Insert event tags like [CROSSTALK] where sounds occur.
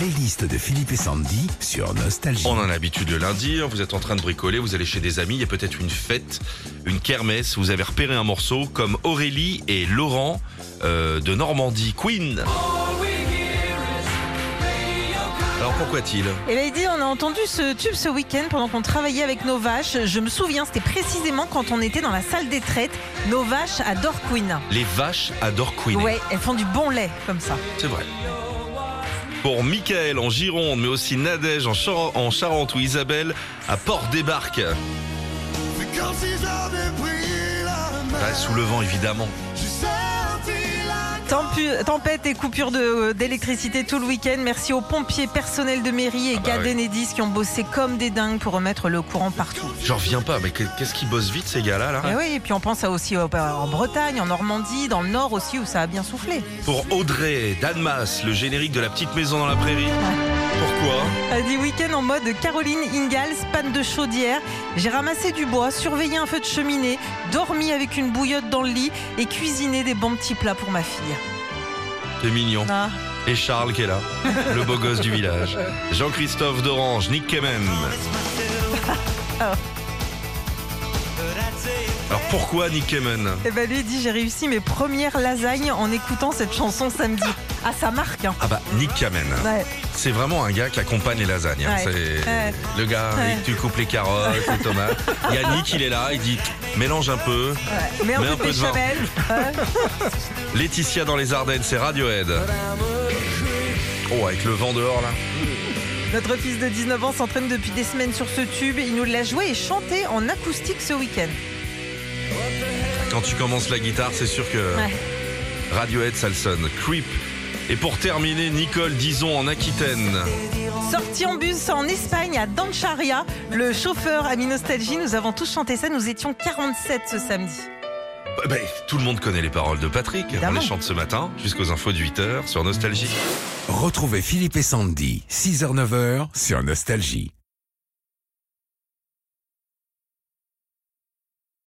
playlist de Philippe et Sandy sur Nostalgie. On en a l'habitude le lundi, hein, vous êtes en train de bricoler, vous allez chez des amis, il y a peut-être une fête, une kermesse, vous avez repéré un morceau comme Aurélie et Laurent euh, de Normandie, Queen. Alors pourquoi t-il Et là, il dit, on a entendu ce tube ce week-end pendant qu'on travaillait avec nos vaches. Je me souviens, c'était précisément quand on était dans la salle des traites. Nos vaches adorent Queen. Les vaches adorent Queen. Ouais, elles font du bon lait comme ça. C'est vrai. Pour Michael en Gironde, mais aussi Nadège en, Char- en Charente ou Isabelle à Port-des-Barques. Ah, sous le vent évidemment. Tempête et coupure de- d'électricité tout le week-end. Merci aux pompiers personnels de mairie et Ah bah Gad oui. Qui ont bossé comme des dingues pour remettre le courant partout. J'en reviens pas, mais qu'est-ce qu'ils bossent vite ces gars-là là Et oui, et puis on pense à aussi au- en Bretagne, en Normandie, dans le Nord aussi où ça a bien soufflé. Pour Audrey, Danmas, le générique de la petite maison dans la prairie. Pourquoi Euh, Des week-ends en mode Caroline Ingalls, panne de chaudière. J'ai ramassé du bois, surveillé un feu de cheminée, dormi avec une bouillotte dans le lit et cuisiné des bons petits plats pour ma fille. C'est mignon. Ah. Et Charles qui est là, [LAUGHS] le beau gosse du village. Jean-Christophe d'Orange, Nick Kemen. [LAUGHS] Alors pourquoi Nick Kemen? Et ben lui il dit j'ai réussi mes premières lasagnes en écoutant cette chanson samedi. Ah ça marque hein. Ah bah Nick Kamen, Ouais. c'est vraiment un gars qui accompagne les lasagnes. hein. Ouais. C'est Ouais. le gars, Ouais. tu coupes les carottes, les tomates. Il y a Nick, il est là, il dit mélange un peu. ouais. Mets un peu de vin. béchamel. Ouais. [LAUGHS] Laetitia dans les Ardennes, c'est Radiohead. Oh avec le vent dehors là. Notre fils de 19 ans s'entraîne depuis des semaines sur ce tube. Il nous l'a joué et chanté en acoustique ce week-end. Quand tu commences la guitare, c'est sûr que Ouais. Radiohead ça le sonne. Creep. Et pour terminer, Nicole Dison en Aquitaine. Sorti en bus en Espagne à Dancharia, le chauffeur a mis nostalgie. Nous avons tous chanté ça. Nous étions 47 ce samedi. Bah, bah, tout le monde connaît les paroles de Patrick. On les chante ce matin jusqu'aux infos de 8h sur Nostalgie. Retrouvez Philippe et Sandy, 6h-9h sur Nostalgie.